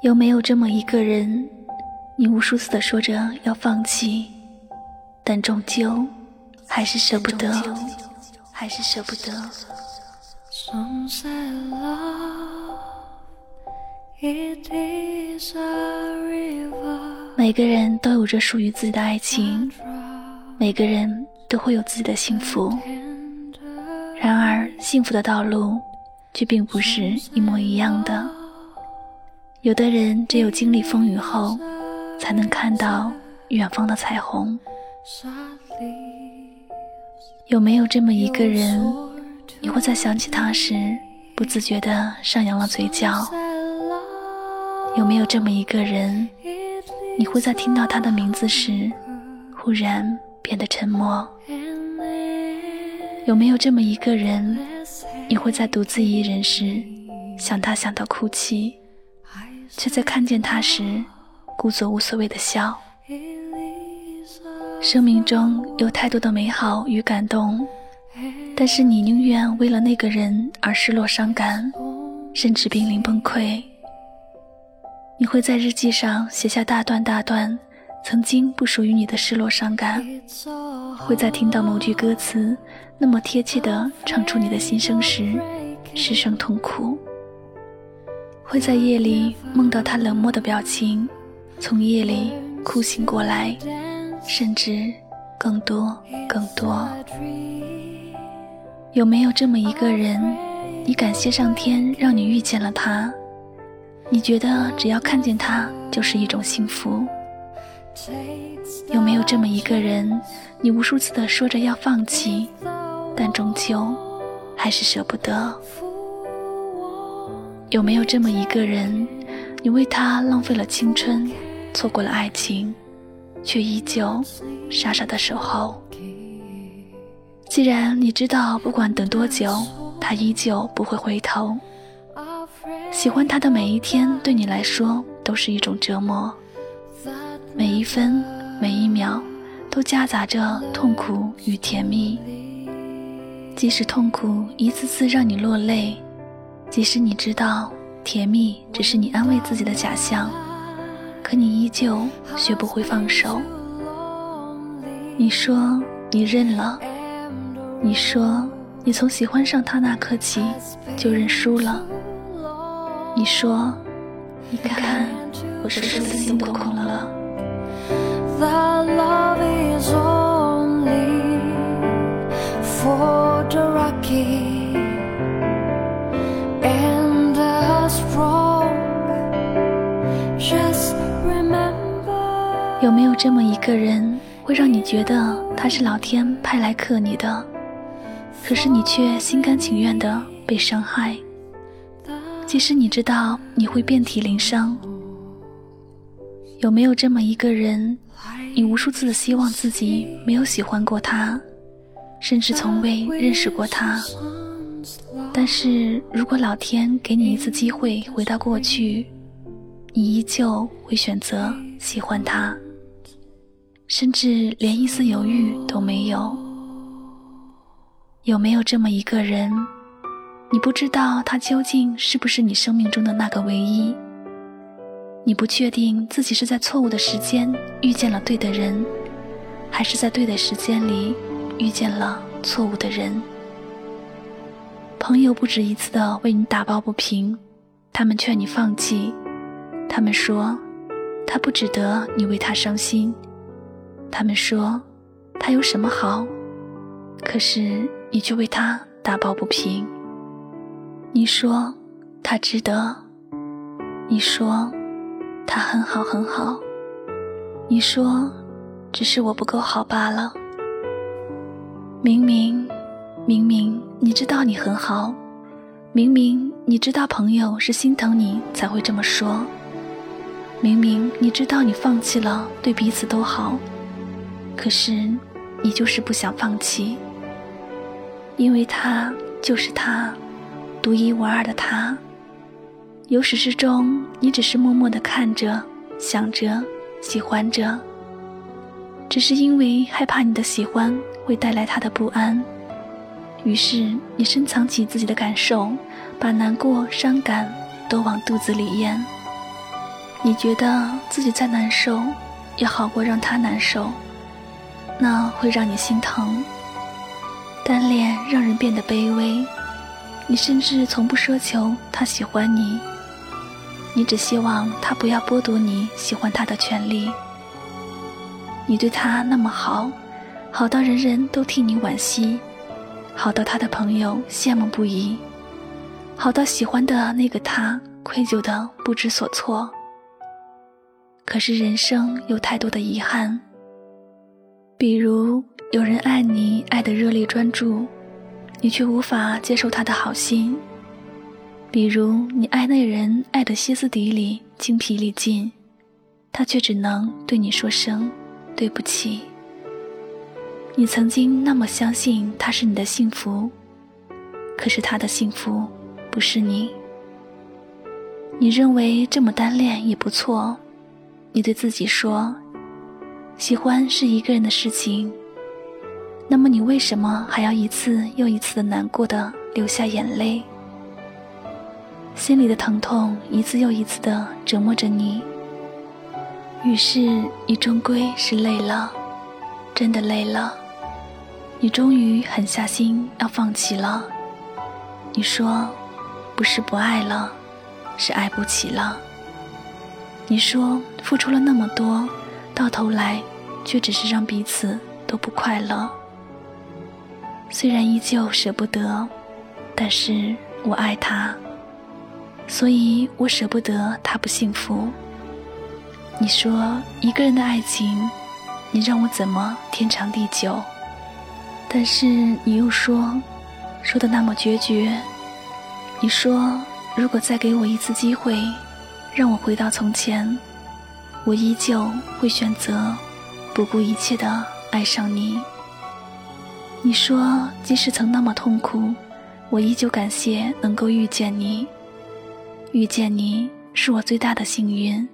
有没有这么一个人，你无数次的说着要放弃，但终究还是舍不得，还是舍不得。每个人都有着属于自己的爱情，每个人都会有自己的幸福。然而，幸福的道路却并不是一模一样的。有的人只有经历风雨后，才能看到远方的彩虹。有没有这么一个人，你会在想起他时，不自觉地上扬了嘴角？有没有这么一个人，你会在听到他的名字时，忽然变得沉默？有没有这么一个人，你会在独自一人时，想他想到哭泣？却在看见他时，故作无所谓的笑。生命中有太多的美好与感动，但是你宁愿为了那个人而失落伤感，甚至濒临崩溃。你会在日记上写下大段大段曾经不属于你的失落伤感，会在听到某句歌词那么贴切地唱出你的心声时，失声痛哭。会在夜里梦到他冷漠的表情，从夜里哭醒过来，甚至更多更多。有没有这么一个人，你感谢上天让你遇见了他？你觉得只要看见他就是一种幸福？有没有这么一个人，你无数次的说着要放弃，但终究还是舍不得？有没有这么一个人，你为他浪费了青春，错过了爱情，却依旧傻傻的守候？既然你知道，不管等多久，他依旧不会回头。喜欢他的每一天，对你来说都是一种折磨，每一分每一秒都夹杂着痛苦与甜蜜。即使痛苦一次次让你落泪。即使你知道甜蜜只是你安慰自己的假象，可你依旧学不会放手。你说你认了，你说你从喜欢上他那刻起就认输了。你说，你看，我是不是心都空了。这么一个人，会让你觉得他是老天派来克你的，可是你却心甘情愿的被伤害？即使你知道你会遍体鳞伤。有没有这么一个人，你无数次的希望自己没有喜欢过他，甚至从未认识过他？但是如果老天给你一次机会回到过去，你依旧会选择喜欢他。甚至连一丝犹豫都没有。有没有这么一个人，你不知道他究竟是不是你生命中的那个唯一？你不确定自己是在错误的时间遇见了对的人，还是在对的时间里遇见了错误的人？朋友不止一次的为你打抱不平，他们劝你放弃，他们说他不值得你为他伤心。他们说，他有什么好？可是你却为他打抱不平。你说他值得，你说他很好很好，你说只是我不够好罢了。明明明明你知道你很好，明明你知道朋友是心疼你才会这么说，明明你知道你放弃了对彼此都好。可是，你就是不想放弃，因为他就是他，独一无二的他。由始至终，你只是默默的看着、想着、喜欢着，只是因为害怕你的喜欢会带来他的不安，于是你深藏起自己的感受，把难过、伤感都往肚子里咽。你觉得自己再难受，也好过让他难受，那会让你心疼。单恋让人变得卑微，你甚至从不奢求他喜欢你，你只希望他不要剥夺你喜欢他的权利。你对他那么好，好到人人都替你惋惜，好到他的朋友羡慕不已，好到喜欢的那个他愧疚的不知所措。可是人生有太多的遗憾，比如有人爱你爱的热烈专注，你却无法接受他的好心；比如你爱那人爱的歇斯底里精疲力尽，他却只能对你说声对不起。你曾经那么相信他是你的幸福，可是他的幸福不是你。你认为这么单恋也不错。你对自己说：“喜欢是一个人的事情。”那么你为什么还要一次又一次的难过的流下眼泪？心里的疼痛一次又一次的折磨着你。于是你终归是累了，真的累了。你终于狠下心要放弃了。你说：“不是不爱了，是爱不起了。”你说付出了那么多，到头来却只是让彼此都不快乐。虽然依旧舍不得，但是我爱他，所以我舍不得他不幸福。你说一个人的爱情，你让我怎么天长地久？但是你又说，说的那么决绝。你说如果再给我一次机会。让我回到从前，我依旧会选择不顾一切的爱上你。你说，即使曾那么痛苦，我依旧感谢能够遇见你。遇见你是我最大的幸运。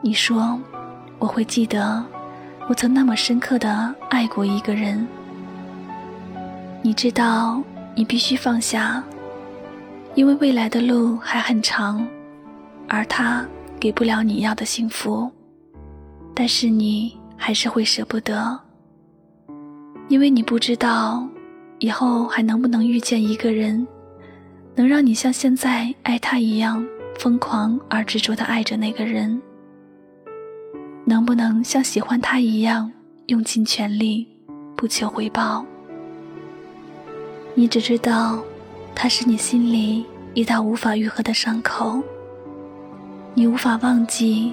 你说，我会记得我曾那么深刻的爱过一个人。你知道，你必须放下，因为未来的路还很长。而他给不了你要的幸福，但是你还是会舍不得，因为你不知道以后还能不能遇见一个人，能让你像现在爱他一样疯狂而执着的爱着那个人，能不能像喜欢他一样用尽全力，不求回报。你只知道，他是你心里一道无法愈合的伤口。你无法忘记，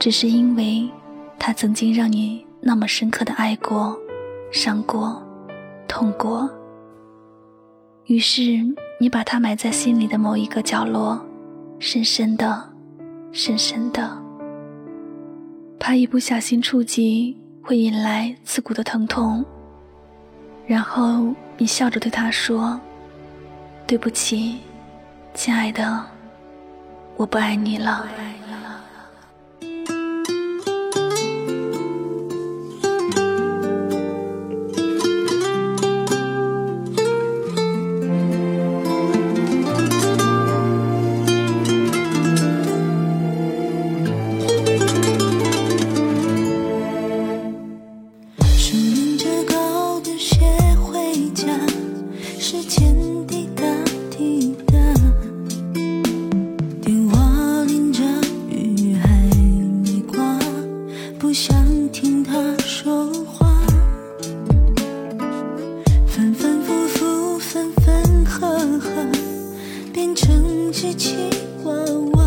只是因为他曾经让你那么深刻的爱过、伤过、痛过。于是你把它埋在心里的某一个角落，深深的、深深的，怕一不小心触及会引来刺骨的疼痛。然后你笑着对他说：“对不起，亲爱的。”我不爱你了。和我。